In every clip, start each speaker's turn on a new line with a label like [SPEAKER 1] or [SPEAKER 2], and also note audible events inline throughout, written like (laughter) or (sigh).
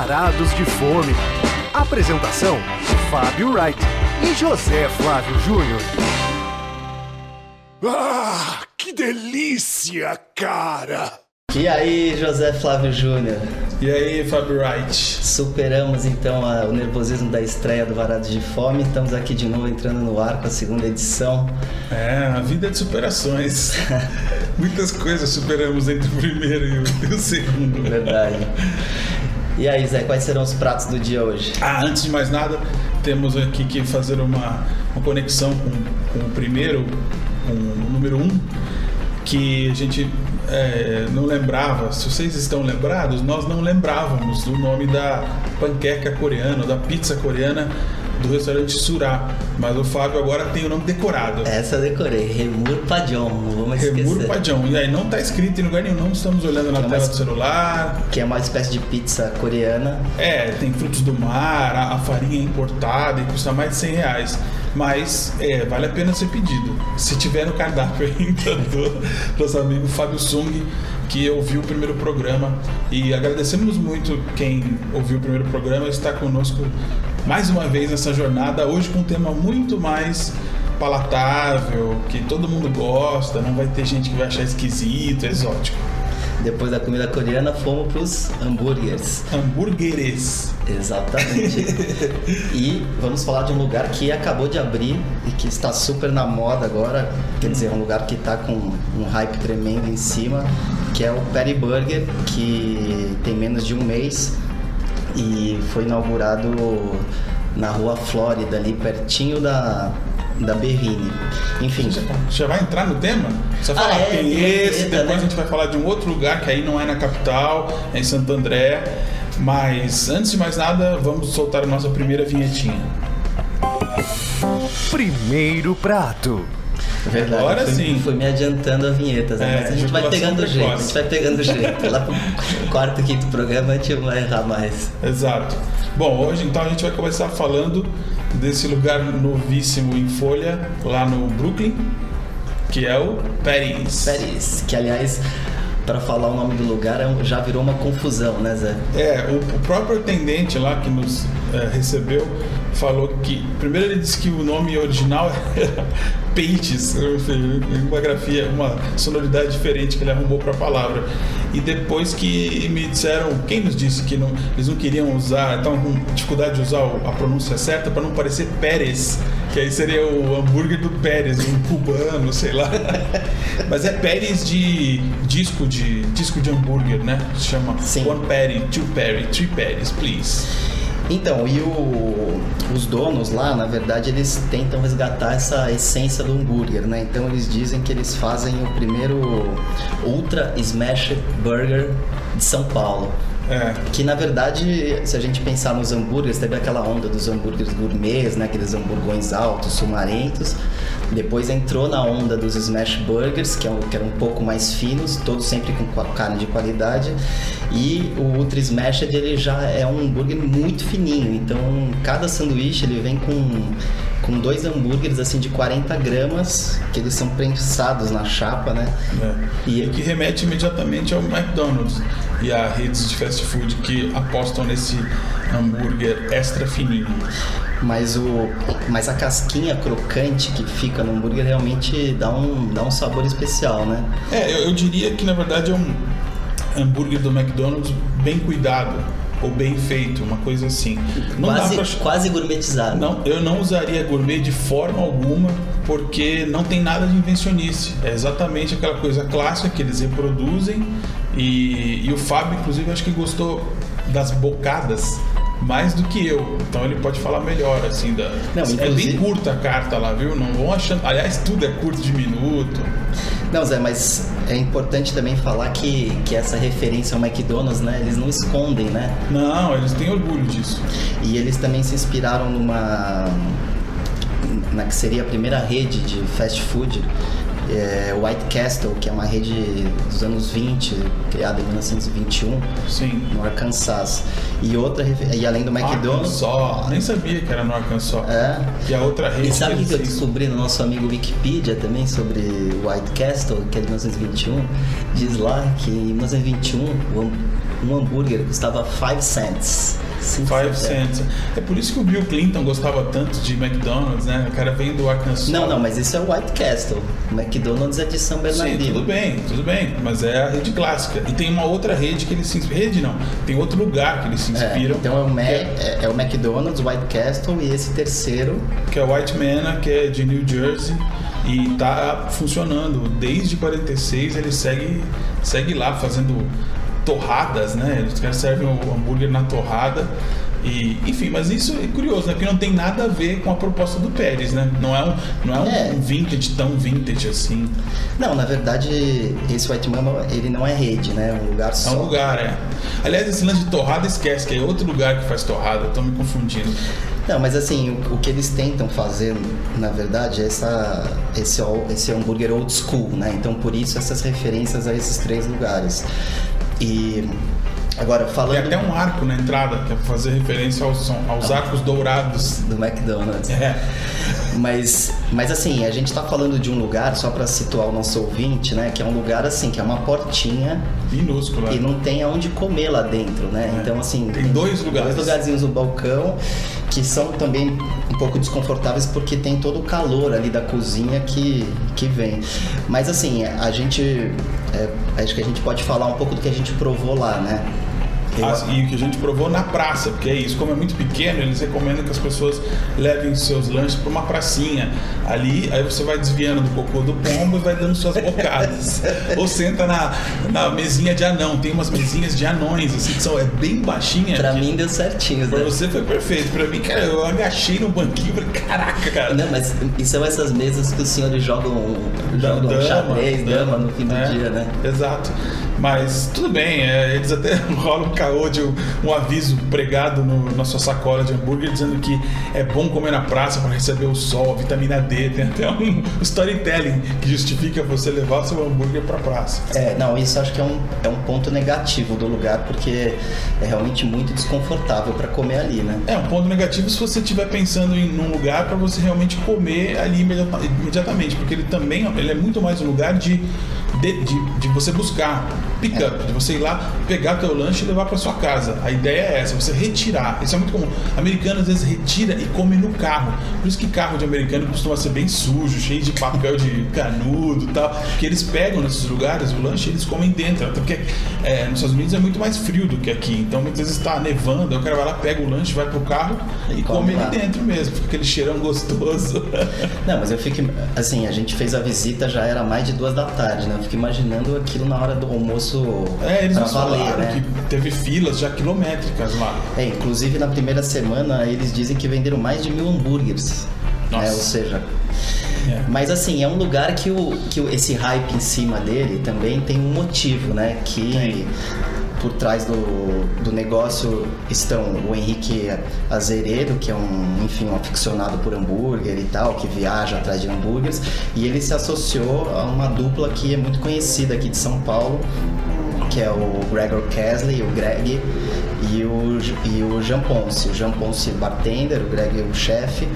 [SPEAKER 1] Varados de Fome. Apresentação: Fábio Wright e José Flávio Júnior.
[SPEAKER 2] Ah, que delícia, cara!
[SPEAKER 3] E aí, José Flávio Júnior?
[SPEAKER 4] E aí, Fábio Wright?
[SPEAKER 3] Superamos então a, o nervosismo da estreia do Varados de Fome. Estamos aqui de novo entrando no ar com a segunda edição.
[SPEAKER 4] É, a vida é de superações. (laughs) Muitas coisas superamos entre o primeiro e o, e o segundo.
[SPEAKER 3] Verdade. E aí, Zé, quais serão os pratos do dia hoje?
[SPEAKER 4] Ah, antes de mais nada, temos aqui que fazer uma, uma conexão com, com o primeiro, com o número um, que a gente é, não lembrava. Se vocês estão lembrados, nós não lembrávamos do nome da panqueca coreana, da pizza coreana do restaurante Surá. Mas o Fábio agora tem o nome decorado.
[SPEAKER 3] Essa eu decorei, Remur Padjon, não vamos esquecer.
[SPEAKER 4] Remur Padjon. E aí não está escrito em lugar nenhum, não estamos olhando na
[SPEAKER 3] Que é
[SPEAKER 4] tela
[SPEAKER 3] uma-
[SPEAKER 4] do celular.
[SPEAKER 3] Que é uma espécie de pizza coreana.
[SPEAKER 4] É, tem frutos do mar, a, a farinha é importada e custa mais de 100 reais. Mas é, vale a pena ser pedido. Se tiver no cardápio ainda (laughs) do nosso amigo Fábio Sung, que ouviu o primeiro programa. E agradecemos muito quem ouviu o primeiro programa e está conosco mais uma vez nessa jornada, hoje com um tema muito mais palatável, que todo mundo gosta, não vai ter gente que vai achar esquisito, exótico.
[SPEAKER 3] Depois da comida coreana, fomos pros hambúrgueres.
[SPEAKER 4] Hambúrgueres.
[SPEAKER 3] Exatamente. e vamos falar de um lugar que acabou de abrir e que está super na moda agora. Quer dizer, é um lugar que está com um hype tremendo em cima, que é o Patty Burger, que tem menos de um mês e foi inaugurado na rua Flórida, ali pertinho da, da Berrine. Enfim,
[SPEAKER 4] Já, já vai entrar no tema? Você vai
[SPEAKER 3] Ah,
[SPEAKER 4] falar,
[SPEAKER 3] é,
[SPEAKER 4] tem
[SPEAKER 3] tem
[SPEAKER 4] esse,
[SPEAKER 3] vinheta,
[SPEAKER 4] depois
[SPEAKER 3] né?
[SPEAKER 4] a gente vai falar de um outro lugar que aí não é na capital, é em Santo André. Mas antes de mais nada, vamos soltar a nossa primeira vinhetinha.
[SPEAKER 1] Primeiro prato.
[SPEAKER 3] Verdade,
[SPEAKER 4] Agora
[SPEAKER 3] fui,
[SPEAKER 4] sim.
[SPEAKER 3] fui me adiantando a vinheta, né?
[SPEAKER 4] É,
[SPEAKER 3] mas a gente vai pegando o jeito, a gente vai pegando o jeito. Lá pro quarto, quinto programa a gente não vai errar mais.
[SPEAKER 4] Exato. Bom, hoje então a gente vai começar falando desse lugar novíssimo em Folha, lá no Brooklyn, que é o Paris.
[SPEAKER 3] Paris, que aliás, para falar o nome do lugar, é já virou uma confusão, né, Zé?
[SPEAKER 4] É, o, o próprio atendente lá que nos é, recebeu falou que. Primeiro ele disse que o nome original (laughs) era Pages, uma grafia, uma sonoridade diferente que ele arrumou para a palavra. E depois que me disseram, quem nos disse que não, eles não queriam usar, estavam com dificuldade de usar a pronúncia certa para não parecer Pérez, que aí seria o hambúrguer do Pérez, um (laughs) cubano, sei lá. Mas é Pérez de disco de disco de hambúrguer, né? Se chama
[SPEAKER 3] Sim.
[SPEAKER 4] One Patty, Two Patty, Three Patties, please.
[SPEAKER 3] Então, e o- os donos lá, na verdade, eles tentam resgatar essa essência do hambúrguer, né? Então eles dizem que eles fazem o primeiro Ultra Smash Burger de São Paulo.
[SPEAKER 4] É.
[SPEAKER 3] Que na verdade, se a gente pensar nos hambúrgueres, teve aquela onda dos hambúrgueres gourmets, né? Aqueles hamburgões altos, sumarentos. Depois entrou na onda dos smash burgers, que, é um- que eram um pouco mais finos, todos sempre com carne de qualidade. E o Ultra Smashed ele já é um hambúrguer muito fininho. Então, cada sanduíche ele vem com com dois hambúrgueres assim de 40 gramas, que eles são prensados na chapa, né?
[SPEAKER 4] É.
[SPEAKER 3] E-
[SPEAKER 4] E que remete imediatamente ao McDonald's e a redes de fast food que apostam nesse hambúrguer extra fininho.
[SPEAKER 3] Mas, o, mas a casquinha crocante que fica no hambúrguer realmente dá um, dá um sabor especial, né?
[SPEAKER 4] É, eu, eu diria que na verdade é um hambúrguer do McDonald's bem cuidado ou bem feito, uma coisa assim. Não
[SPEAKER 3] quase,
[SPEAKER 4] pra
[SPEAKER 3] quase gourmetizado.
[SPEAKER 4] Não, eu não usaria gourmet de forma alguma, porque não tem nada de invencionice. É exatamente aquela coisa clássica que eles reproduzem. E, e o Fábio, inclusive, acho que gostou das bocadas mais do que eu. Então ele pode falar melhor, assim, da.
[SPEAKER 3] Não,
[SPEAKER 4] é bem
[SPEAKER 3] inclusive-
[SPEAKER 4] curta a carta lá, viu? Não vão achando. Aliás, tudo é curto de minuto.
[SPEAKER 3] Não, Zé, mas é importante também falar que, que essa referência ao McDonald's, né? Eles não escondem, né?
[SPEAKER 4] Não, eles têm orgulho disso.
[SPEAKER 3] E eles também se inspiraram numa. na que seria a primeira rede de fast food, é, White Castle, que é uma rede dos anos 20, criada em 1921,
[SPEAKER 4] Sim.
[SPEAKER 3] no Arkansas. E outra e além do McDonald's.
[SPEAKER 4] Arkansas. Nem sabia que era no Arkansas.
[SPEAKER 3] É.
[SPEAKER 4] E a outra rede.
[SPEAKER 3] E sabe o que eu
[SPEAKER 4] eles-
[SPEAKER 3] descobri no nosso amigo Wikipedia também sobre White Castle, que é de 1921? Diz lá que em 1921 o, um hambúrguer custava 5 cents. Cinco
[SPEAKER 4] Five cents. É por isso que o Bill Clinton gostava tanto de McDonald's, né? O cara vem do Arkansas.
[SPEAKER 3] Não, não, mas isso é o White Castle. O McDonald's é de São
[SPEAKER 4] Sim,
[SPEAKER 3] Bernardino.
[SPEAKER 4] tudo bem, tudo bem, mas é a rede clássica. E tem uma outra rede que eles se inspiram. Rede não, tem outro lugar que eles se
[SPEAKER 3] É,
[SPEAKER 4] inspiram.
[SPEAKER 3] então é o, Mac,
[SPEAKER 4] é-
[SPEAKER 3] é, é o McDonald's, White Castle e esse terceiro
[SPEAKER 4] que é o White Manor, que é de New Jersey e tá funcionando desde 46. Ele segue, segue lá fazendo torradas, né? Os caras servem o hambúrguer na torrada. E, enfim, mas isso é curioso, né? Porque não tem nada a ver com a proposta do Pérez, né? Não é um, não é um,
[SPEAKER 3] É.
[SPEAKER 4] vintage tão vintage assim.
[SPEAKER 3] Não, na verdade, esse White Mama, ele não é rede, né? É um lugar
[SPEAKER 4] É
[SPEAKER 3] só.
[SPEAKER 4] um lugar, é. Aliás, esse lance de torrada esquece, que é outro lugar que faz torrada, eu tô me confundindo.
[SPEAKER 3] Não, mas assim, o, o que eles tentam fazer, na verdade, é essa, esse, esse hambúrguer old school, né? Então, por isso, essas referências a esses três lugares. E agora,
[SPEAKER 4] Tem
[SPEAKER 3] falando
[SPEAKER 4] até um arco na entrada, que é fazer referência aos, aos arcos dourados.
[SPEAKER 3] do McDonald's.
[SPEAKER 4] É.
[SPEAKER 3] Mas, mas assim, a gente tá falando de um lugar, só para situar o nosso ouvinte, né? Que é um lugar assim, que é uma portinha
[SPEAKER 4] Minúscula.
[SPEAKER 3] e não tem aonde comer lá dentro, né?
[SPEAKER 4] É.
[SPEAKER 3] Então, assim.
[SPEAKER 4] Tem dois lugares.
[SPEAKER 3] Dois lugarzinhos no balcão que são também um pouco desconfortáveis porque tem todo o calor ali da cozinha que, que vem. Mas, assim, a gente. é, acho que a gente pode falar um pouco do que a gente provou lá, né?
[SPEAKER 4] Ah, e o que a gente provou na praça, porque é isso, como é muito pequeno, eles recomendam que as pessoas levem seus lanches para uma pracinha. Ali, aí você vai desviando do cocô do pombo e vai dando suas bocadas. (laughs) Ou senta na, na mesinha de anão. Tem umas mesinhas de anões, assim, que são é bem baixinha.
[SPEAKER 3] Pra
[SPEAKER 4] que-
[SPEAKER 3] mim deu certinho,
[SPEAKER 4] Pra
[SPEAKER 3] né?
[SPEAKER 4] você foi perfeito. Pra mim, cara, eu agachei no banquinho falei, caraca, cara.
[SPEAKER 3] Não, mas e são essas mesas que os senhores jogam, jogam
[SPEAKER 4] Dama,
[SPEAKER 3] xadrez, dama no fim do
[SPEAKER 4] é,
[SPEAKER 3] dia, né?
[SPEAKER 4] Exato. Mas tudo bem, é, eles até (laughs) rolam um caô de um, um aviso pregado no- na sua sacola de hambúrguer dizendo que é bom comer na praça para receber o sol, a vitamina D. (laughs) Tem até um storytelling que justifica você levar o seu hambúrguer pra praça.
[SPEAKER 3] É, não, isso acho que é um, é um ponto negativo do lugar, porque é realmente muito desconfortável pra comer ali, né?
[SPEAKER 4] É um ponto negativo se você estiver pensando em um lugar para você realmente comer ali imediata- imediatamente, porque ele também ele é muito mais um lugar de, de, de, de você buscar pick up, de você ir lá pegar teu lanche e levar para sua casa. A ideia é essa, você retirar. Isso é muito comum. Americano às vezes retira e come no carro. Por isso que carro de americano costuma ser bem sujo, cheio de papel de (laughs) canudo e tal, que eles pegam nesses lugares o lanche e eles comem dentro. Até porque é, nos Estados Unidos é muito mais frio do que aqui. Então muitas vezes está nevando, o cara vai lá, pega o lanche, vai pro carro e, come
[SPEAKER 3] come lá.
[SPEAKER 4] dentro mesmo. Fica aquele cheirão gostoso. (laughs)
[SPEAKER 3] Não, mas eu fico. Assim, a gente fez a visita já era mais de duas da tarde, né? Eu fico imaginando aquilo na hora do almoço
[SPEAKER 4] É, eles
[SPEAKER 3] pra valer, né?
[SPEAKER 4] que teve filas já quilométricas lá.
[SPEAKER 3] É, inclusive na primeira semana eles dizem que venderam mais de mil hambúrgueres.
[SPEAKER 4] Nossa.
[SPEAKER 3] Né? Ou seja.
[SPEAKER 4] É.
[SPEAKER 3] Mas assim, é um lugar que, o, que esse hype em cima dele também tem um motivo, né? Que. Por trás do, do negócio estão o Henrique Azeredo, que é um, enfim, um aficionado por hambúrguer e tal, que viaja atrás de hambúrgueres, e ele se associou a uma dupla que é muito conhecida aqui de São Paulo, que é o Gregor Kesley, o Greg, e o, e o Jean Ponce. O Jean Ponce bartender, o Greg o chefe.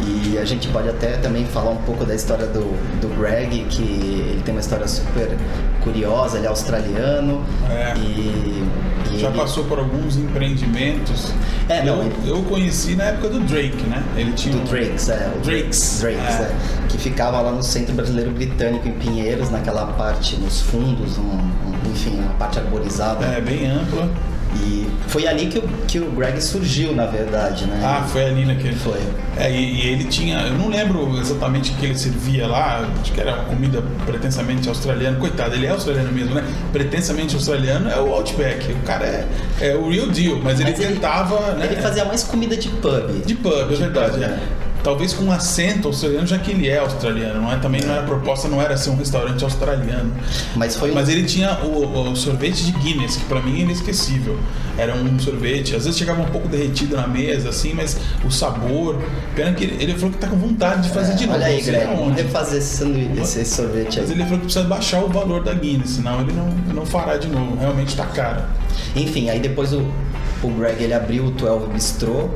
[SPEAKER 3] E a gente pode até também falar um pouco da história do, do Greg, que ele tem uma história super curiosa, ele é australiano.
[SPEAKER 4] É.
[SPEAKER 3] E, e
[SPEAKER 4] Já
[SPEAKER 3] ele-
[SPEAKER 4] passou por alguns empreendimentos.
[SPEAKER 3] É, não,
[SPEAKER 4] eu,
[SPEAKER 3] ele-
[SPEAKER 4] eu conheci na época do Drake, né? Ele tinha
[SPEAKER 3] do
[SPEAKER 4] um-
[SPEAKER 3] Drakes, é. o
[SPEAKER 4] Drakes,
[SPEAKER 3] Drakes,
[SPEAKER 4] é.
[SPEAKER 3] é. Que ficava lá no Centro Brasileiro Britânico, em Pinheiros, naquela parte, nos fundos, um- um- enfim, uma parte arborizada.
[SPEAKER 4] É, bem ampla.
[SPEAKER 3] E foi ali que o, que o Greg surgiu, na verdade, né?
[SPEAKER 4] Ah, foi ali naquele.
[SPEAKER 3] Foi.
[SPEAKER 4] É, e, e ele tinha. Eu não lembro exatamente o que ele servia lá, acho que era uma comida pretensamente australiana. Coitado, ele é australiano mesmo, né? Pretensamente australiano é o Outback. O cara é, é o real deal, mas ele
[SPEAKER 3] Mas ele-
[SPEAKER 4] tentava. né,
[SPEAKER 3] Ele fazia mais comida de pub.
[SPEAKER 4] De pub, é
[SPEAKER 3] De
[SPEAKER 4] verdade.
[SPEAKER 3] pub,
[SPEAKER 4] é. Talvez com um acento australiano, já que ele é australiano, não é? Também não era a proposta, não era ser um restaurante australiano.
[SPEAKER 3] Mas foi um-
[SPEAKER 4] Mas ele tinha o, o sorvete de Guinness, que pra mim é inesquecível. Era um sorvete, às vezes chegava um pouco derretido na mesa, assim, mas o sabor. Pena que ele, ele falou que tá com vontade de fazer de novo.
[SPEAKER 3] É, Olha aí,
[SPEAKER 4] sei
[SPEAKER 3] Greg, vamos refazer esse, sanduíche, esse sorvete
[SPEAKER 4] Mas
[SPEAKER 3] aí.
[SPEAKER 4] ele falou que precisa baixar o valor da Guinness, senão ele não, não fará de novo. Realmente tá caro.
[SPEAKER 3] Enfim, aí depois o, o Greg ele abriu o 12 Bistrô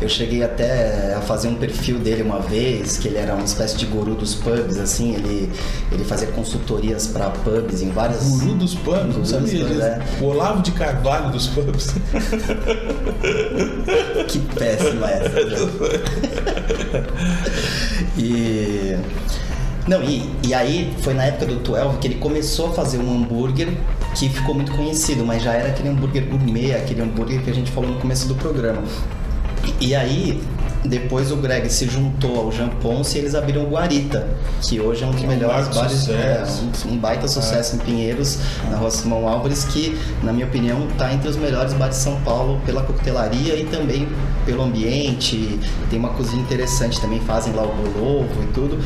[SPEAKER 3] Eu cheguei até a fazer um perfil dele uma vez, que ele era uma espécie de guru dos pubs, assim, ele, ele fazia consultorias para pubs em várias.
[SPEAKER 4] Guru dos pubs,
[SPEAKER 3] Guru
[SPEAKER 4] não
[SPEAKER 3] dos
[SPEAKER 4] sabia disso.
[SPEAKER 3] é.
[SPEAKER 4] O Olavo de Carvalho dos pubs. (laughs)
[SPEAKER 3] Que péssima essa. (laughs) e. Não, e, e aí foi na época do 12 que ele começou a fazer um hambúrguer que ficou muito conhecido, mas já era aquele hambúrguer gourmet, aquele hambúrguer que a gente falou no começo do programa. E, e aí, depois o Greg se juntou ao Jean Ponce e eles abriram o Guarita, que hoje é um dos
[SPEAKER 4] é um
[SPEAKER 3] melhores bares, é,
[SPEAKER 4] sucesso.
[SPEAKER 3] um, um baita sucesso em Pinheiros, na Rua Simão Álvares, que, na minha opinião, está entre os melhores bares de São Paulo pela coquetelaria e também pelo ambiente. Tem uma cozinha interessante também, fazem lá o bolovo e tudo.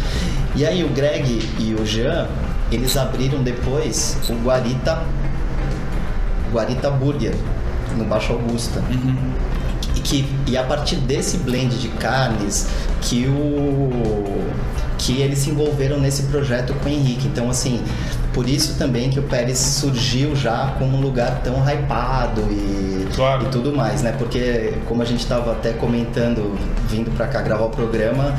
[SPEAKER 3] E aí o Greg e o Jean, eles abriram depois o Guarita, Guarita Burger, no Baixo Augusta. E, que, e a partir desse blend de carnes que o que eles se envolveram nesse projeto com o Henrique. Então, assim, por isso também que o Pérez surgiu já como um lugar tão hypado e,
[SPEAKER 4] Claro.
[SPEAKER 3] e tudo mais, né? Porque, como a gente estava até comentando, vindo pra cá gravar o programa,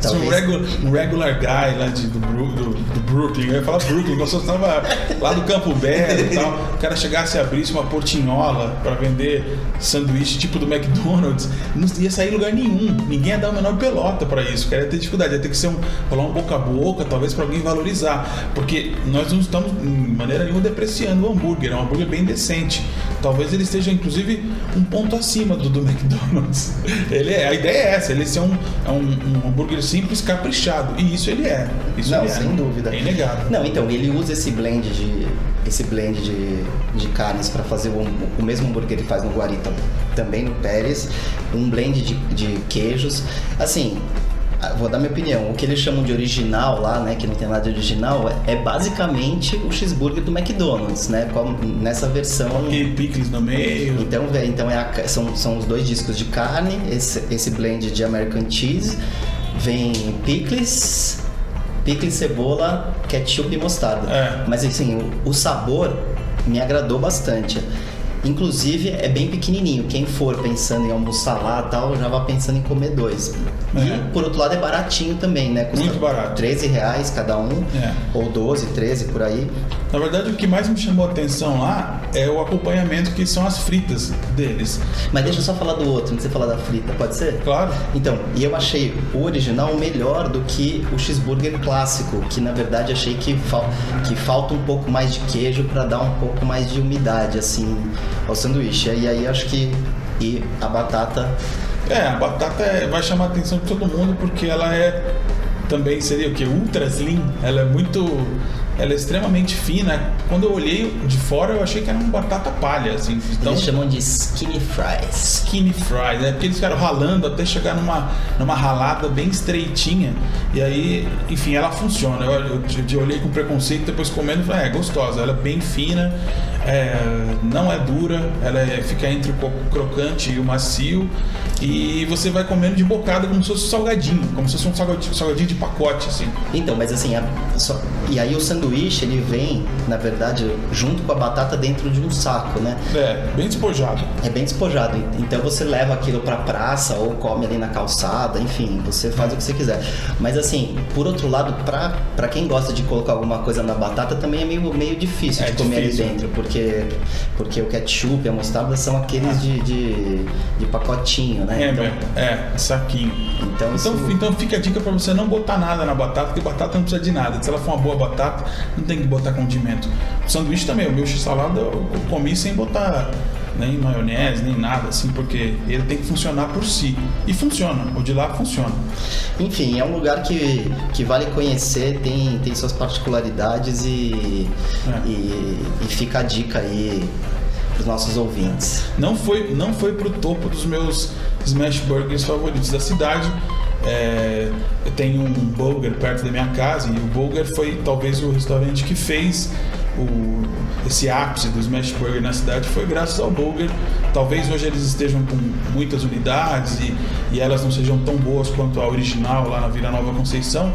[SPEAKER 4] Se um,
[SPEAKER 3] talvez...
[SPEAKER 4] regular, um regular guy lá de, do, do, do Brooklyn, eu ia falar Brooklyn, nós estava lá do Campo Belo e tal, o cara chegasse e abrisse uma portinhola para vender sanduíche tipo do McDonald's, não ia sair em lugar nenhum, ninguém ia dar a menor pelota para isso, o cara ia ter dificuldade, ia ter que ser um, rolar um boca a boca, talvez para alguém valorizar, porque nós não estamos em maneira nenhuma depreciando o hambúrguer, é um hambúrguer bem decente. Talvez ele esteja, inclusive, um ponto acima do, do McDonald's. Ele é, a ideia é essa, ele ser um, é um, um hambúrguer simples, caprichado. E isso ele é. Isso
[SPEAKER 3] Não,
[SPEAKER 4] ele é.
[SPEAKER 3] sem dúvida.
[SPEAKER 4] É inegável.
[SPEAKER 3] Não, então, ele usa esse blend de esse blend de, de carnes para fazer o, o mesmo hambúrguer que ele faz no Guarita, também no Pérez, um blend de, de queijos. Assim, vou dar minha opinião. O que eles chamam de original lá, né, que não tem nada de original, é, é basicamente o cheeseburger do McDonald's, né, nessa versão
[SPEAKER 4] E picles no meio.
[SPEAKER 3] então, então é a são, são os dois discos de carne, esse, esse blend de American Cheese, vem pickles, pickles, cebola, ketchup e mostarda.
[SPEAKER 4] É.
[SPEAKER 3] Mas assim, o, o sabor me agradou bastante. Inclusive é bem pequenininho. Quem for pensando em almoçar lá tal, já vai pensando em comer dois.
[SPEAKER 4] É.
[SPEAKER 3] E por outro lado é baratinho também, né?
[SPEAKER 4] Muito barato.
[SPEAKER 3] 13 reais cada um,
[SPEAKER 4] É.
[SPEAKER 3] ou 12, 13 por aí.
[SPEAKER 4] Na verdade, o que mais me chamou a atenção lá é o acompanhamento que são as fritas deles.
[SPEAKER 3] Mas deixa eu só falar do outro, antes de você falar da frita, pode ser?
[SPEAKER 4] Claro.
[SPEAKER 3] Então, e eu achei o original melhor do que o cheeseburger clássico, que na verdade achei que, fal que falta um pouco mais de queijo para dar um pouco mais de umidade assim ao sanduíche. E aí acho que e a batata
[SPEAKER 4] É, a batata é- vai chamar a atenção de todo mundo porque ela é também seria o que? Ultra slim. Ela é muito. Ela é extremamente fina. Quando eu olhei de fora, eu achei que era uma batata palha, assim. Então,
[SPEAKER 3] eles chamam de skinny fries.
[SPEAKER 4] skinny fries, né? Porque eles ficaram ralando até chegar numa, numa ralada bem estreitinha. E aí, enfim, ela funciona. Eu, eu, eu olhei com preconceito, depois comendo, falei, é, é gostosa. Ela é bem fina, é, não é dura, ela é- fica entre o crocante e o macio. E você vai comendo de bocada como se fosse um salgadinho, como se fosse um salgadinho, salgadinho de pacote, assim.
[SPEAKER 3] Então, mas assim, a- só- e aí o sanduíche ele vem, na verdade, junto com a batata dentro de um saco, né?
[SPEAKER 4] É, bem despojado.
[SPEAKER 3] É bem despojado. Então você leva aquilo pra praça ou come ali na calçada, enfim, você faz o que você quiser. Mas assim, por outro lado, pra, pra quem gosta de colocar alguma coisa na batata, também é meio, meio difícil
[SPEAKER 4] É
[SPEAKER 3] de comer
[SPEAKER 4] difícil.
[SPEAKER 3] ali dentro, porque, porque o ketchup e a mostarda são aqueles de, de, de pacotinho, né?
[SPEAKER 4] É,
[SPEAKER 3] então,
[SPEAKER 4] mesmo. é, saquinho.
[SPEAKER 3] então, isso-
[SPEAKER 4] Então, então fica a dica pra você não botar nada na batata, porque batata não precisa de nada. Se ela for uma boa batata, não tem que botar condimento. O sanduíche também, o meu x-salada eu eu comi sem botar nem maionese, nem nada, assim, porque ele tem que funcionar por si. E funciona, o de lá funciona.
[SPEAKER 3] Enfim, é um lugar que, que vale conhecer, tem, tem suas particularidades e,
[SPEAKER 4] É.
[SPEAKER 3] e, e fica a dica aí pros nossos ouvintes.
[SPEAKER 4] Não foi, não foi pro topo dos meus smash burgers favoritos da cidade. É, eu tenho um Bulger perto da minha casa e o Bulger foi talvez o restaurante que fez o, esse ápice do smash burger na cidade foi graças ao Bulger. Talvez hoje eles estejam com muitas unidades e, e elas não sejam tão boas quanto a original lá na Vila Nova Conceição.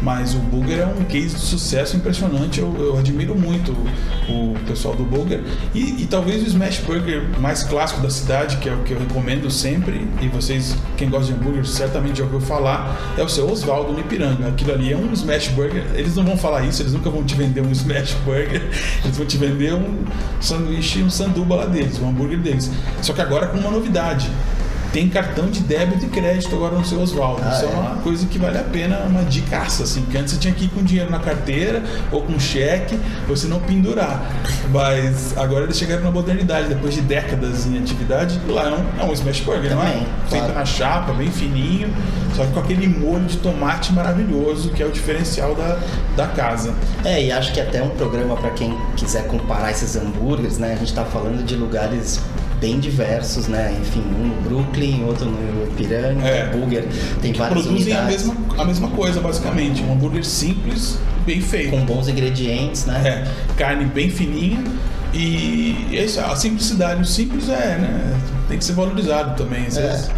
[SPEAKER 4] Mas o Burger é um case de sucesso impressionante. Eu, eu admiro muito o, o pessoal do Burger. E, e, talvez o Smash Burger mais clássico da cidade, que é o que eu recomendo sempre, e vocês, quem gosta de hambúrguer, certamente já ouviu falar, é o seu Oswaldo no Ipiranga. Aquilo ali é um Smash Burger. Eles não vão falar isso, eles nunca vão te vender um (laughs) Smash Burger. Eles vão te vender um sanduíche, um sanduba lá deles, um hambúrguer deles. Só que agora com uma novidade tem cartão de débito e crédito agora no seu Oswaldo. Ah, Isso é? é? uma coisa que vale a pena, uma dicaça, assim, porque antes você tinha que ir com dinheiro na carteira ou com cheque, você não pendurar. Mas agora eles chegaram na modernidade, depois de décadas em atividade, lá é um, é um smash burger, Também, não é? Claro. Feito na chapa, bem fininho, só que com aquele molho de tomate maravilhoso, que é o diferencial da, da casa.
[SPEAKER 3] É, e acho que até um programa para quem quiser comparar esses hambúrgueres, né? A gente está falando de lugares bem diversos, né? Enfim, um no Brooklyn, outro no Ipiranga, é. Burger, tem várias
[SPEAKER 4] produzem unidades. a mesma, a mesma coisa, basicamente. Um hambúrguer simples, bem feito.
[SPEAKER 3] Com bons ingredientes, né?
[SPEAKER 4] É, carne bem fininha. E é isso, a simplicidade, o simples é, né? Tem que ser valorizado também. Às é. vezes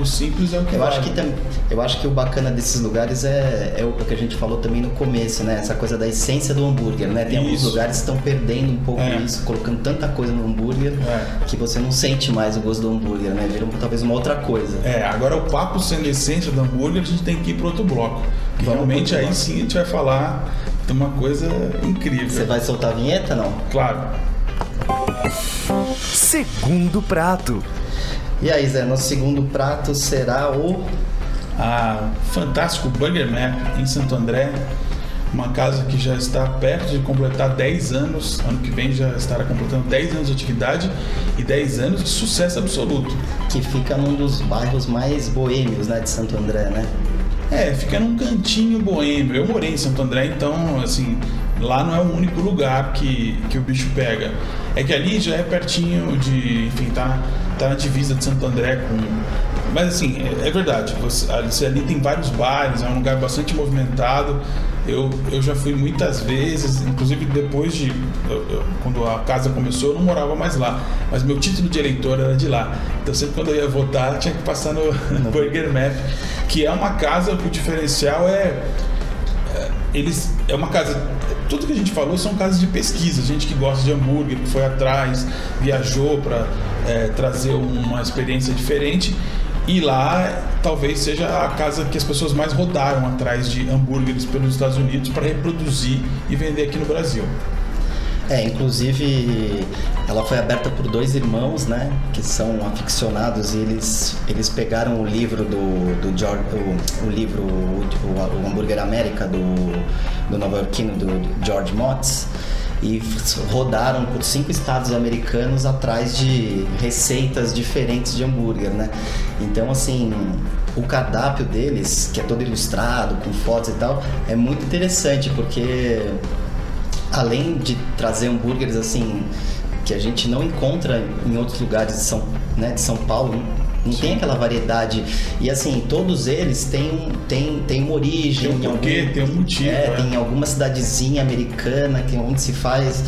[SPEAKER 4] o simples é o que
[SPEAKER 3] eu
[SPEAKER 4] vale.
[SPEAKER 3] acho que tam, eu acho que o bacana desses lugares é, é o que a gente falou também no começo, né? Essa coisa da essência do hambúrguer, né? Tem isso. alguns lugares que estão perdendo um pouco é. isso, colocando tanta coisa no hambúrguer é. que você não sente mais o gosto do hambúrguer, né? Vira talvez uma outra coisa.
[SPEAKER 4] É, agora o papo sendo a essência do hambúrguer, a gente tem que ir para outro bloco. Que realmente aí sim a gente vai falar de uma coisa incrível.
[SPEAKER 3] Você vai soltar a vinheta, não?
[SPEAKER 4] Claro.
[SPEAKER 1] Segundo prato.
[SPEAKER 3] E aí, Zé, nosso segundo prato será o.
[SPEAKER 4] A fantástico Burger Map em Santo André. Uma casa que já está perto de completar 10 anos. Ano que vem já estará completando 10 anos de atividade e 10 anos de sucesso absoluto.
[SPEAKER 3] Que fica num dos bairros mais boêmios né, de Santo André, né?
[SPEAKER 4] É, fica num cantinho boêmio. Eu morei em Santo André, então, assim, lá não é o único lugar que, que o bicho pega. É que ali já é pertinho de, enfim, tá tá na divisa de Santo André com. Mas assim, é, é verdade, você, ali, tem vários bares, é um lugar bastante movimentado. Eu, eu já fui muitas vezes, inclusive depois de. Eu, eu, quando a casa começou, eu não morava mais lá. Mas meu título de eleitor era de lá. Então sempre quando eu ia votar, tinha que passar no, (laughs) no Burger Map, que é uma casa, o diferencial é. é eles é uma casa tudo que a gente falou são casas de pesquisa gente que gosta de hambúrguer que foi atrás viajou para é, trazer uma experiência diferente. E lá talvez seja a casa que as pessoas mais rodaram atrás de hambúrgueres pelos Estados Unidos para reproduzir e vender aqui no Brasil.
[SPEAKER 3] É, inclusive ela foi aberta por dois irmãos, né, que são aficionados e eles, eles pegaram o livro do, do George, o, o livro o, o, Hambúrguer América do, do nova-iorquino do George Motz e rodaram por cinco estados americanos atrás de receitas diferentes de hambúrguer, né? Então, assim, o cardápio deles, que é todo ilustrado, com fotos e tal, é muito interessante porque além de trazer hambúrgueres assim que a gente não encontra em outros lugares de São, né, de São Paulo, não Sim. tem aquela variedade. E assim, todos eles têm, têm, têm uma origem.
[SPEAKER 4] Tem um porquê, algum, tem um motivo.
[SPEAKER 3] É, é. Tem alguma cidadezinha americana que onde se faz.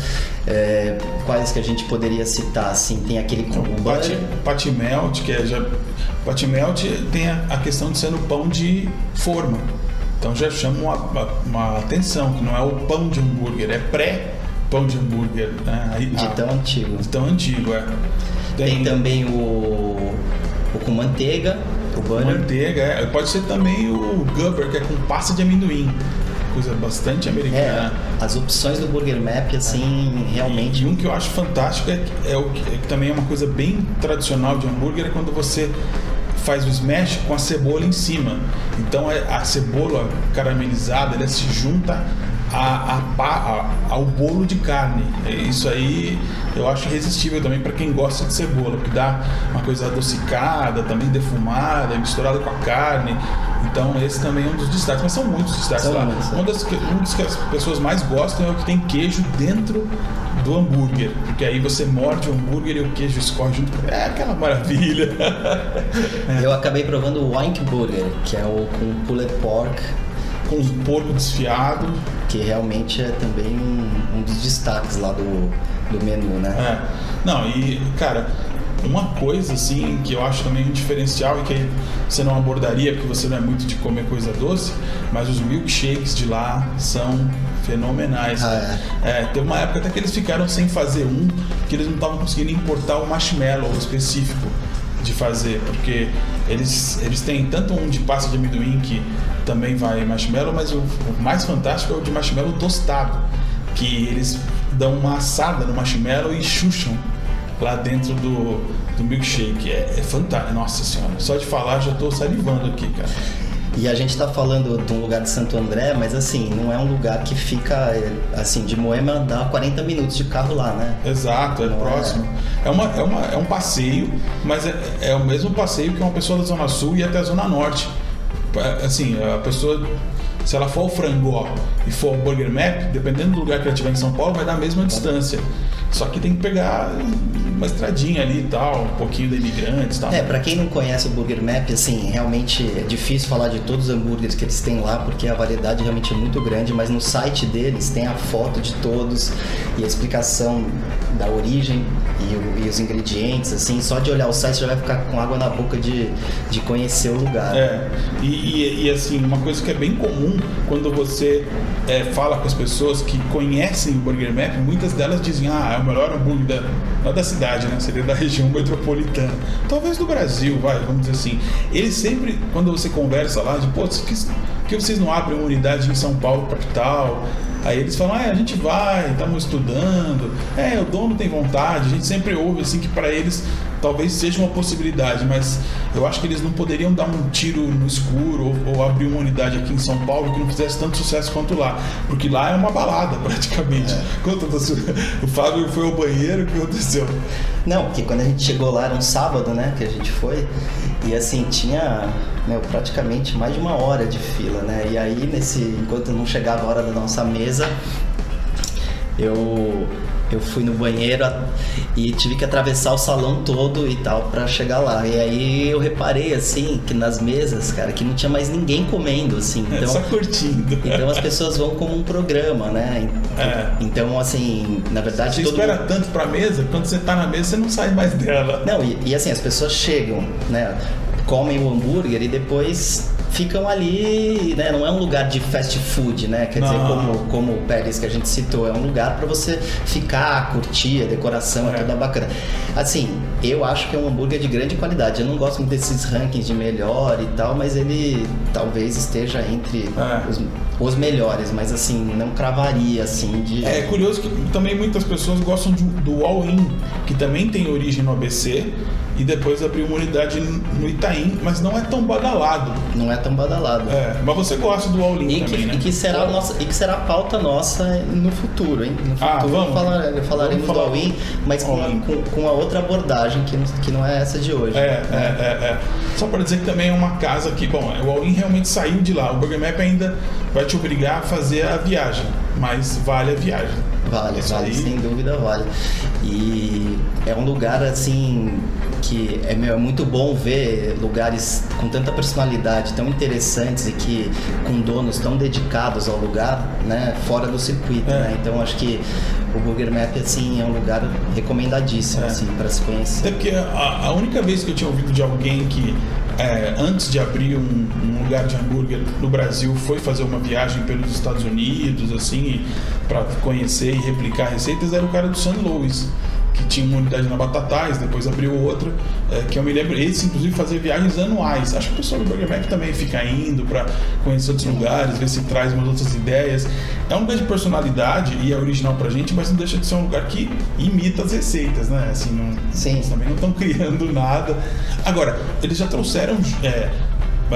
[SPEAKER 3] É, quais que a gente poderia citar? Assim, tem aquele
[SPEAKER 4] Pat, Patimelt, que é já. Patimelt tem a, a questão de ser no pão de forma. Então já chama uma, uma, atenção, que não é o pão de hambúrguer, é pré-pão de hambúrguer. Né?
[SPEAKER 3] De tão antigo. De
[SPEAKER 4] tão antigo, é.
[SPEAKER 3] Tem, tem também o o com manteiga, o butter.
[SPEAKER 4] Manteiga, é. Pode ser também o Gubber, que é com pasta de amendoim. Coisa bastante americana.
[SPEAKER 3] É, as opções do Burger Map, assim, é. realmente.
[SPEAKER 4] E um que eu acho fantástico é, é o que é, também é uma coisa bem tradicional de hambúrguer, é quando você faz o smash com a cebola em cima. Então é, a cebola caramelizada, ela se junta a, a, a, ao bolo de carne. Isso aí eu acho irresistível também para quem gosta de cebola, porque dá uma coisa adocicada, também defumada, misturada com a carne. Então esse também é um dos destaques, mas são muitos destaques são lá. Muitos, um, das, um dos que as pessoas mais gostam é o que tem queijo dentro do hambúrguer, porque aí você morde o hambúrguer e o queijo escorre junto. É aquela maravilha. (laughs)
[SPEAKER 3] Eu acabei provando o Wank Burger, que é o com pulled pork
[SPEAKER 4] com um porco desfiado.
[SPEAKER 3] Que realmente é também um, um dos destaques lá do, do menu, né?
[SPEAKER 4] É. Não, e, cara, Uma coisa assim que eu acho também um diferencial e que você não abordaria porque você não é muito de comer coisa doce, mas os milkshakes de lá são fenomenais.
[SPEAKER 3] Ah,
[SPEAKER 4] é. teve uma época até que eles ficaram sem fazer um, que eles não estavam conseguindo importar o marshmallow específico de fazer, porque eles, eles têm tanto um de pasta de amendoim que também vai marshmallow, mas o, o mais fantástico é o de marshmallow tostado, que eles dão uma assada no marshmallow e chucham lá dentro do, do milkshake. É, é fantástico. Nossa senhora, só de falar já estou salivando aqui, cara.
[SPEAKER 3] E a gente está falando de um lugar de Santo André, mas assim, não é um lugar que fica, assim, de Moema dá 40 minutos de carro lá, né?
[SPEAKER 4] Exato, é não próximo. É... É, uma, é, uma, é um passeio, mas é, é o mesmo passeio que uma pessoa da Zona Sul e até a Zona Norte. É, assim, a pessoa se ela for ao Frangó e for ao Burger Map, dependendo do lugar que ela estiver em São Paulo, vai dar a mesma distância. Só que tem que pegar uma estradinha ali e tal, um pouquinho da imigrantes e tal.
[SPEAKER 3] É, pra quem não conhece o Burger Map, assim, realmente é difícil falar de todos os hambúrgueres que eles têm lá, porque a variedade realmente é muito grande, mas no site deles tem a foto de todos e a explicação da origem e, o, e os ingredientes, assim, só de olhar o site já vai ficar com água na boca de, de conhecer o lugar.
[SPEAKER 4] É, e, e, e assim, uma coisa que é bem comum quando você é, fala com as pessoas que conhecem o Burger Map, muitas delas dizem, ah, é o melhor hambúrguer da, da cidade, né? Seria da (laughs) região metropolitana. Talvez do Brasil, vai, vamos dizer assim. Eles sempre, quando você conversa lá, de, pô, que, que vocês não abrem uma unidade em São Paulo, capital? Aí eles falam, ah, a gente vai, estamos estudando, é, o dono tem vontade, a gente sempre ouve assim que para eles talvez seja uma possibilidade, mas eu acho que eles não poderiam dar um tiro no escuro ou, ou, abrir uma unidade aqui em São Paulo que não fizesse tanto sucesso quanto lá, porque lá é uma balada (laughs) praticamente. É. Conta você, o Fábio foi ao banheiro, o que aconteceu?
[SPEAKER 3] Não, porque quando a gente chegou lá era um sábado, né, que a gente foi, e assim tinha meu, praticamente mais de uma hora de fila, né? E aí nesse, enquanto não chegava a hora da nossa mesa, eu eu fui no banheiro e tive que atravessar o salão todo e tal para chegar lá. E aí eu reparei assim que nas mesas, cara, que não tinha mais ninguém comendo assim. (laughs)
[SPEAKER 4] É, então, é só curtindo.
[SPEAKER 3] Então as pessoas vão como um programa, né? É. Então assim, na verdade
[SPEAKER 4] você
[SPEAKER 3] todo
[SPEAKER 4] espera
[SPEAKER 3] mundo...
[SPEAKER 4] tanto para mesa, quando você tá na mesa você não sai mais dela.
[SPEAKER 3] Não, e, e assim as pessoas chegam, né? Comem o hambúrguer e depois ficam ali, né? Não é um lugar de fast food, né? Quer dizer, como, como o Pérez que a gente citou, é um lugar para você ficar, curtir, a decoração é. é toda bacana. Assim, eu acho que é um hambúrguer de grande qualidade. Eu não gosto muito desses rankings de melhor e tal, mas ele talvez esteja entre é. os, os, melhores, mas assim, não cravaria assim de.
[SPEAKER 4] É curioso que também muitas pessoas gostam de, do All-In, que também tem origem no ABC e depois abriu uma unidade no Itaim, mas não é tão badalado.
[SPEAKER 3] Não é tão badalado.
[SPEAKER 4] É, mas você gosta do All
[SPEAKER 3] e
[SPEAKER 4] também,
[SPEAKER 3] que,
[SPEAKER 4] né?
[SPEAKER 3] E que, será nossa, e que será a pauta nossa no futuro, hein? No
[SPEAKER 4] ah,
[SPEAKER 3] futuro
[SPEAKER 4] ah, vamos.
[SPEAKER 3] Falar, falaremos vamos do All mas com, all com, com, a outra abordagem que, que não é essa de hoje.
[SPEAKER 4] É, né? é, é, é. Só para dizer que também é uma casa que, bom, o All realmente saiu de lá. O Burger Map ainda vai te obrigar a fazer a viagem, mas vale a viagem.
[SPEAKER 3] Vale, Isso vale, aí... sem dúvida vale. E é um lugar assim que é, é muito bom ver lugares com tanta personalidade, tão interessantes e que com donos tão dedicados ao lugar, né, fora do circuito, é. né? Então acho que o Burger Map assim é um lugar recomendadíssimo é. assim para se conhecer.
[SPEAKER 4] Até porque a, a, única vez que eu tinha ouvido de alguém que é, antes de abrir um, um, lugar de hambúrguer no Brasil foi fazer uma viagem pelos Estados Unidos assim para conhecer e replicar receitas era o cara do San Louis que tinha uma unidade na Batatais, depois abriu outra, é, que eu me lembro, eles inclusive fazia viagens anuais. Acho que o pessoal do Burger Map também fica indo para conhecer outros lugares, ver se traz umas outras ideias. É um lugar de personalidade e é original pra gente, mas não deixa de ser um lugar que imita as receitas, né? Assim, não,
[SPEAKER 3] Sim.
[SPEAKER 4] Eles também não estão (laughs) criando nada. Agora, eles já trouxeram é,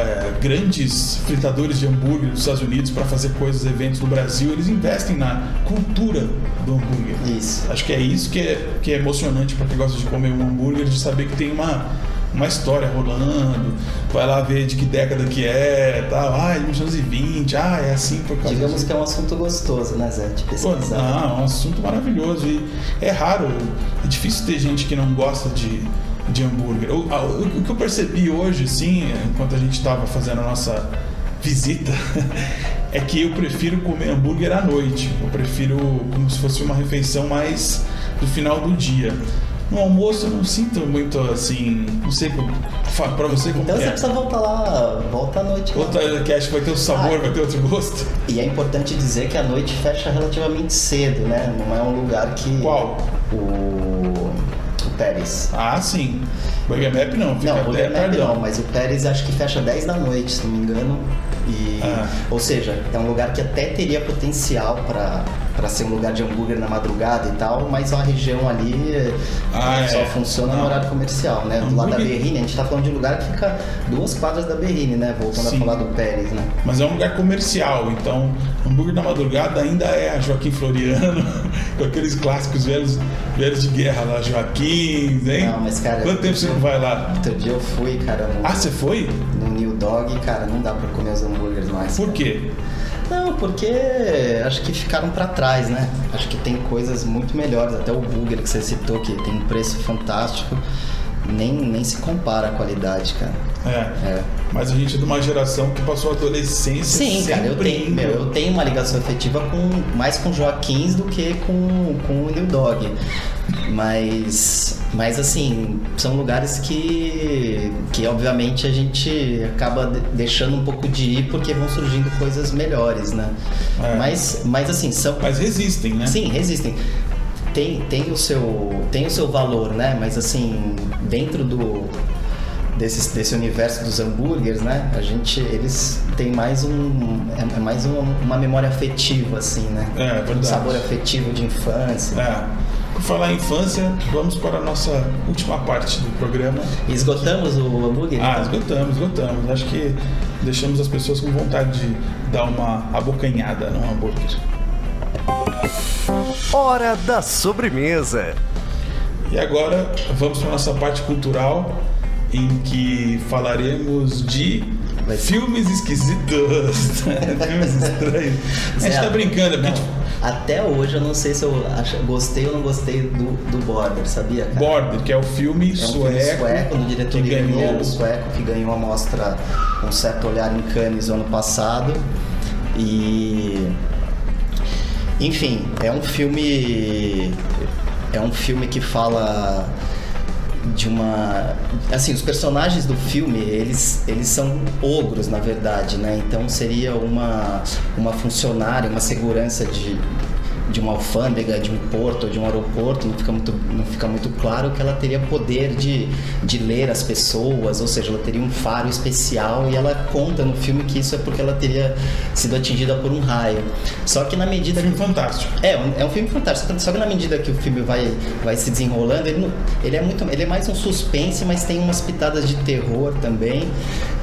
[SPEAKER 4] é, grandes fritadores de hambúrguer dos Estados Unidos para fazer coisas, eventos no Brasil, eles investem na cultura do hambúrguer.
[SPEAKER 3] Isso.
[SPEAKER 4] Acho que é isso que é, que é emocionante para quem gosta de comer um hambúrguer, de saber que tem uma, uma história rolando, vai lá ver de que década que é, tal, ah, é 1920, ah, é assim por causa
[SPEAKER 3] Digamos que é um assunto gostoso, né, Zé, de pesquisar. Pô,
[SPEAKER 4] não, é um assunto maravilhoso e é raro, é difícil ter gente que não gosta de de hambúrguer. O, o, o que eu percebi hoje, sim, enquanto a gente estava fazendo a nossa visita, (laughs) é que eu prefiro comer hambúrguer à noite. Eu prefiro como se fosse uma refeição mais do final do dia. no almoço eu não sinto muito assim. Não sei pra você como
[SPEAKER 3] Então
[SPEAKER 4] que
[SPEAKER 3] você
[SPEAKER 4] é.
[SPEAKER 3] precisa voltar lá, volta à noite. lá.
[SPEAKER 4] Outra que acha que vai ter o sabor,
[SPEAKER 3] Ah.
[SPEAKER 4] vai ter outro gosto.
[SPEAKER 3] E é importante dizer que a noite fecha relativamente cedo, né? Não é um lugar que.
[SPEAKER 4] Qual?
[SPEAKER 3] O. Pérez.
[SPEAKER 4] Ah, sim. Burger Map não, fica
[SPEAKER 3] Não, Burger Map não, mas o Pérez acho que fecha 10 da noite, se não me engano. E,
[SPEAKER 4] Ah.
[SPEAKER 3] Ou seja, é um lugar que até teria potencial para ser um lugar de hambúrguer na madrugada e tal, mas a região ali
[SPEAKER 4] Ah,
[SPEAKER 3] só
[SPEAKER 4] é.
[SPEAKER 3] funciona no
[SPEAKER 4] Não.
[SPEAKER 3] horário comercial, né? Do lado da Berrine, a gente tá falando de um lugar que fica duas quadras da Berrine, né? Voltando
[SPEAKER 4] Sim.
[SPEAKER 3] a falar do Pérez, né?
[SPEAKER 4] Mas é um lugar comercial, então hambúrguer na madrugada ainda é a Joaquim Floriano, (laughs) com aqueles clássicos velhos, velhos de guerra lá, Joaquim, hein?
[SPEAKER 3] Não, mas, cara,
[SPEAKER 4] Quanto tempo você não vai lá?
[SPEAKER 3] Outro dia eu fui, cara, no,
[SPEAKER 4] Ah, você foi?
[SPEAKER 3] no Dog, cara, não dá pra comer os hambúrgueres mais.
[SPEAKER 4] Por
[SPEAKER 3] cara.
[SPEAKER 4] quê?
[SPEAKER 3] Não, porque acho que ficaram pra trás, né? Acho que tem coisas muito melhores. Até o burger que você citou, que tem um preço fantástico, nem, nem se compara a qualidade, cara.
[SPEAKER 4] É.
[SPEAKER 3] É.
[SPEAKER 4] Mas a gente é de uma geração que passou a adolescência
[SPEAKER 3] Sim, cara, eu
[SPEAKER 4] sempre
[SPEAKER 3] tenho, meu, eu tenho uma ligação afetiva com, mais com Joaquins do que com, com o New Dog. Mas, mas assim, são lugares que, que obviamente a gente acaba de- deixando um pouco de ir porque vão surgindo coisas melhores, né?
[SPEAKER 4] É.
[SPEAKER 3] Mas, mas assim, são,
[SPEAKER 4] Mas resistem, né?
[SPEAKER 3] Sim, resistem. Tem, tem, o seu, tem o seu valor, né? Mas assim, dentro do desse, desse universo dos hambúrgueres, né? A gente, eles têm mais um, é, é mais um- uma memória afetiva, assim, né?
[SPEAKER 4] É, verdade.
[SPEAKER 3] Um sabor afetivo de infância.
[SPEAKER 4] É. Por falar em infância, vamos para a nossa última parte do programa.
[SPEAKER 3] Esgotamos o hambúrguer?
[SPEAKER 4] Ah, esgotamos, esgotamos. Acho que deixamos as pessoas com vontade de dar uma abocanhada no hambúrguer.
[SPEAKER 1] Hora da sobremesa.
[SPEAKER 4] E agora vamos para a nossa parte cultural, em que falaremos de
[SPEAKER 3] ser-
[SPEAKER 4] filmes esquisitos, (laughs) filmes estranhos. A gente
[SPEAKER 3] Zé,
[SPEAKER 4] tá brincando, porque
[SPEAKER 3] Até hoje eu não sei se eu acho- gostei ou não gostei do, do Border, sabia, cara?
[SPEAKER 4] Border, que é o filme
[SPEAKER 3] É um
[SPEAKER 4] sueco,
[SPEAKER 3] filme sueco do diretor
[SPEAKER 4] que ganhou
[SPEAKER 3] sueco que ganhou a mostra um certo olhar em Cannes no ano passado e enfim é um filme é um filme que fala de uma assim os personagens do filme eles eles são ogros na verdade né? Então seria uma uma funcionária uma segurança de de uma alfândega, de um porto de um aeroporto, não fica muito, não fica muito claro que ela teria poder de, de ler as pessoas, ou seja, ela teria um faro especial e ela conta no filme que isso é porque ela teria sido atingida por um raio. Só que na medida
[SPEAKER 4] filme
[SPEAKER 3] que
[SPEAKER 4] fantástico.
[SPEAKER 3] é, um- é um filme fantástico. Só que na medida que o filme vai, vai se desenrolando, ele, não- ele é muito, ele é mais um suspense, mas tem umas pitadas de terror também.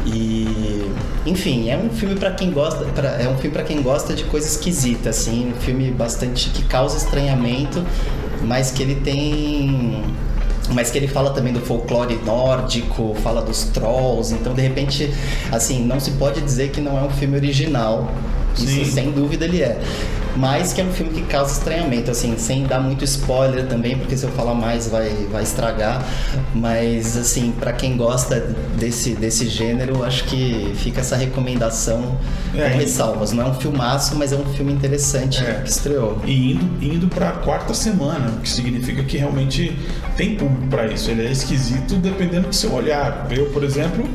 [SPEAKER 3] E, enfim, é um filme para quem gosta, pra, é um filme para quem gosta de coisa esquisita, assim, um filme bastante que causa estranhamento, mas que ele tem mas que ele fala também do folclore nórdico, fala dos trolls, então de repente, assim, não se pode dizer que não é um filme original.
[SPEAKER 4] Sim.
[SPEAKER 3] Isso sem dúvida ele é. Mas que é um filme que causa estranhamento, assim, sem dar muito spoiler também, porque se eu falar mais vai, vai estragar. Mas, assim, para quem gosta desse, desse gênero, acho que fica essa recomendação
[SPEAKER 4] É,
[SPEAKER 3] com ressalvas. Não é um filmaço, mas é um filme interessante
[SPEAKER 4] É.
[SPEAKER 3] que estreou.
[SPEAKER 4] E indo, indo para a quarta semana, o que significa que realmente tem público para isso. Ele é esquisito dependendo do seu olhar. Eu, por exemplo,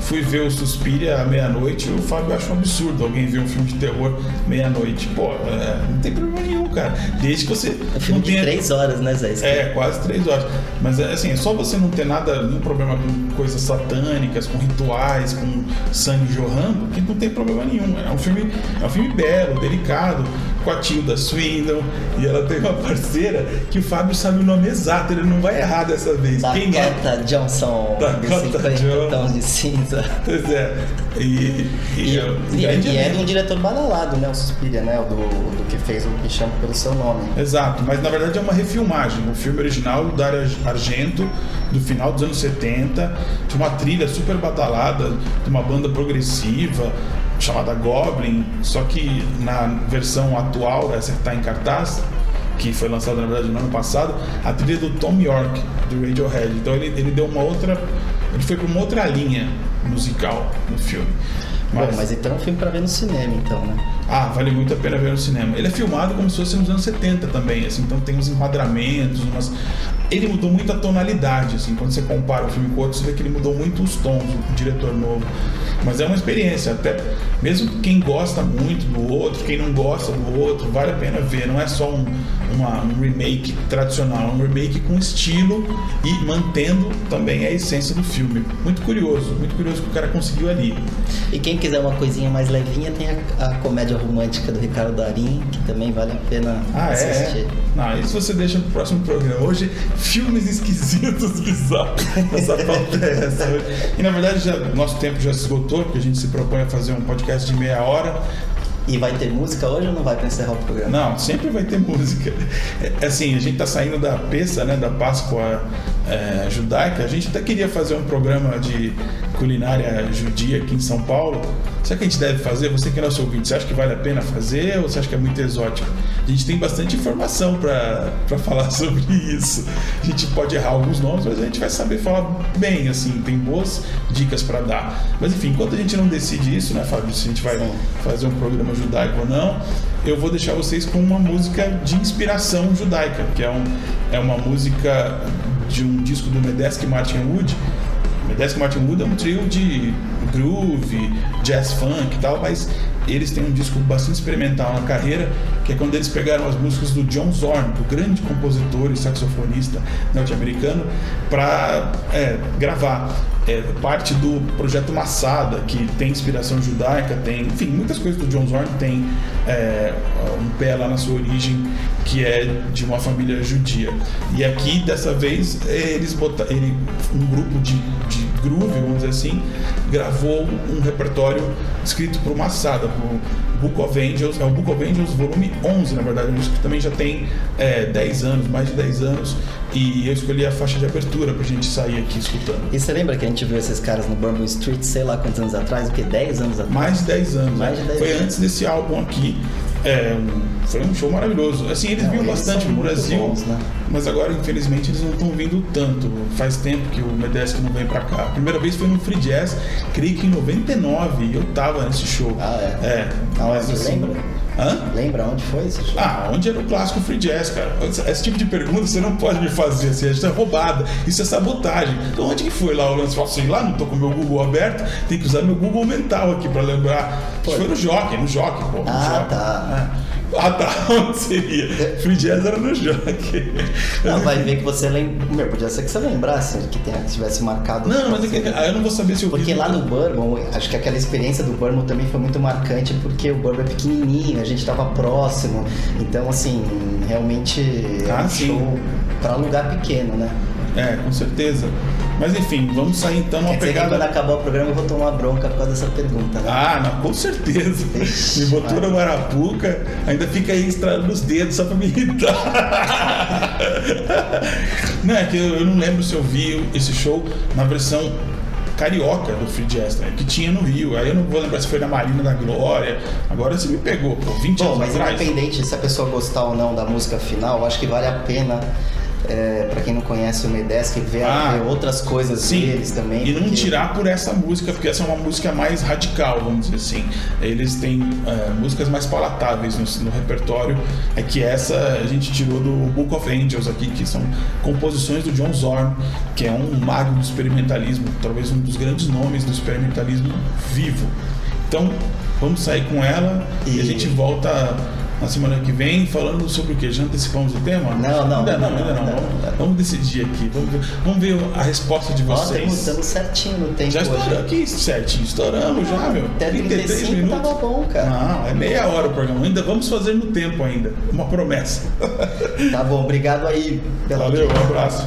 [SPEAKER 4] fui ver o Suspiria à meia-noite o Fábio acha um absurdo alguém ver um filme de terror meia-noite. Pô, é, não tem problema nenhum, cara. Desde que você
[SPEAKER 3] É um filme
[SPEAKER 4] não
[SPEAKER 3] de
[SPEAKER 4] tenha...
[SPEAKER 3] três horas, né, Zé?
[SPEAKER 4] É, quase três horas. Mas é assim, é só você não ter nada, nenhum problema com coisas satânicas, com rituais, com sangue jorrando, que não tem problema nenhum. É um filme, é um filme belo, delicado, com a Tilda Swindon, e ela tem uma parceira que o Fábio sabe o nome exato, ele não vai errar dessa vez. Quem é?
[SPEAKER 3] Dakota Johnson,
[SPEAKER 4] Dakota
[SPEAKER 3] de 50
[SPEAKER 4] Johnson.
[SPEAKER 3] tons de cinza.
[SPEAKER 4] Pois é. E, e,
[SPEAKER 3] E,
[SPEAKER 4] é
[SPEAKER 3] e- é um diretor badalado, né? O Suspiria, né? O do, do que fez o Me Chama Pelo Seu Nome.
[SPEAKER 4] Exato, mas na verdade é uma refilmagem. O filme original do Dario Argento, do final dos anos 70, de uma trilha super badalada, de uma banda progressiva chamada Goblin, só que na versão atual, essa que está em cartaz, que foi lançada na verdade no ano passado, a trilha do Tom York, do Radiohead. Então ele, ele deu uma outra. Ele foi para uma outra linha musical no filme.
[SPEAKER 3] Mas... Bom, mas então é um filme para ver no cinema, então, né?
[SPEAKER 4] Ah, vale muito a pena ver no cinema. Ele é filmado como se fosse nos anos 70 também, assim, então tem uns enquadramentos, umas... Ele mudou muito a tonalidade, assim, quando você compara o filme com outro, você vê que ele mudou muito os tons, o diretor novo. Mas é uma experiência, até mesmo quem gosta muito do outro, quem não gosta do outro, vale a pena ver. Não é só um, uma, um remake tradicional, é um remake com estilo e mantendo também a essência do filme. Muito curioso, muito curioso que o cara conseguiu ali.
[SPEAKER 3] E quem quiser uma coisinha mais levinha, tem a, a comédia romântica do Ricardo Darim, que também vale a pena ah, é? assistir. É?
[SPEAKER 4] Não, isso você deixa pro próximo programa. Hoje, filmes esquisitos, (laughs) bizarros. Essa pauta é essa. E na verdade, já, nosso tempo já se esgotou, porque a gente se propõe a fazer um podcast de meia hora.
[SPEAKER 3] E vai ter música hoje ou não vai para encerrar o programa?
[SPEAKER 4] Não, sempre vai ter música. É, assim, a gente está saindo da peça, né, da Páscoa é, judaica. A gente até queria fazer um programa de culinária judia aqui em São Paulo. Será que a gente deve fazer? Você que é nosso ouvinte, você acha que vale a pena fazer ou você acha que é muito exótico? A gente tem bastante informação para falar (laughs) sobre isso. A gente pode errar alguns nomes, mas a gente vai saber falar bem, assim, tem boas dicas para dar. Mas enfim, enquanto a gente não decide isso, né, Fábio, se a gente vai fazer um programa judaico ou não, eu vou deixar vocês com uma música de inspiração judaica, que é, um, é uma música de um disco do Medeski Martin Wood. Medeski Martin Wood é um trio de groove, jazz funk e tal, mas eles têm um disco bastante experimental na carreira, que é quando eles pegaram as músicas do John Zorn, o grande compositor e saxofonista norte-americano, para é, gravar. É, parte do projeto Massada, que tem inspiração judaica, tem, enfim, muitas coisas do John Zorn tem é, um pé lá na sua origem, que é de uma família judia. E aqui, dessa vez, eles botaram, ele, um grupo de, de groove, vamos dizer assim, gravou um repertório escrito por Massada, por Book of Angels, é o Book of Angels volume 11, na verdade, um disco que também já tem é, 10 anos, mais de 10 anos, e eu escolhi a faixa de abertura pra gente sair aqui escutando.
[SPEAKER 3] E você lembra que a gente viu esses caras no Bourbon Street, sei lá quantos anos atrás, o que, 10 anos atrás?
[SPEAKER 4] Mais de 10 anos, mais de 10 Foi anos. antes desse álbum aqui, é, um, foi um show maravilhoso. Assim, eles não, vinham eles bastante no Brasil, bons, né? mas agora, infelizmente, eles não estão vindo tanto. Faz tempo que o Medesk não vem pra cá. A primeira vez foi no Free Jazz, creio que em 99, e eu tava nesse show.
[SPEAKER 3] Ah, é? É. Não, mas, assim, lembra? Hã? Lembra onde foi esse show?
[SPEAKER 4] Ah, onde era o clássico Free Jazz, cara. Esse tipo de pergunta você não pode me fazer assim, isso é roubada, isso é sabotagem. Então onde que foi lá o lance? Fala assim, lá não tô com o meu Google aberto, tem que usar meu Google mental aqui pra lembrar. Foi, foi no Jockey, no Jockey, pô. No
[SPEAKER 3] ah,
[SPEAKER 4] jockey.
[SPEAKER 3] tá.
[SPEAKER 4] É. Ah, tá. (laughs) Onde seria? Free Jazz era no Jockey.
[SPEAKER 3] Não, vai ver que você lembra. Meu, podia ser que você lembrasse que tenha, tivesse marcado.
[SPEAKER 4] Não, mas é que, eu não vou saber se eu
[SPEAKER 3] Porque lá no Bourbon, acho que aquela experiência do Bourbon também foi muito marcante, porque o Bourbon é pequenininho, a gente tava próximo. Então, assim, realmente ah, é um sim. show pra lugar pequeno, né?
[SPEAKER 4] É, com certeza. Mas enfim, vamos sair então uma pegada.
[SPEAKER 3] quando acabar o programa eu vou tomar bronca por causa dessa pergunta, né?
[SPEAKER 4] Ah, não, com certeza. me botou na Marapuca, ainda fica aí estrada nos dedos só pra me irritar. (laughs) não, é que eu, eu não lembro se eu vi esse show na versão carioca do Free Jazz, né? que tinha no Rio. Aí eu não vou lembrar se foi na Marina da Glória. Agora você me pegou, pô, 20 Bom, anos
[SPEAKER 3] mas
[SPEAKER 4] atrás.
[SPEAKER 3] independente se a pessoa gostar ou não da música final, acho que vale a pena é, para quem não conhece o Medesk, ver, ah, outras coisas sim. deles também.
[SPEAKER 4] E não tirar por essa música, porque essa é uma música mais radical, vamos dizer assim. Eles têm é, músicas mais palatáveis no, no, repertório. É que essa a gente tirou do Book of Angels aqui, que são composições do John Zorn, que é um mago do experimentalismo, talvez um dos grandes nomes do experimentalismo vivo. Então, vamos sair com ela e, e a gente volta na semana que vem, falando sobre o que? Já antecipamos o tema?
[SPEAKER 3] Não, não.
[SPEAKER 4] Ainda não, ainda não. não, vamos, vamos, decidir aqui. Vamos ver, vamos ver a resposta de vocês.
[SPEAKER 3] estamos certinho no tempo.
[SPEAKER 4] Já estouramos aqui, certinho. Estouramos já, meu.
[SPEAKER 3] Até 33 minutos. tava bom, cara.
[SPEAKER 4] Não, é meia hora o programa. Ainda vamos fazer no tempo ainda. Uma promessa. (laughs)
[SPEAKER 3] Tá bom, obrigado aí
[SPEAKER 4] pela Valeu, um abraço.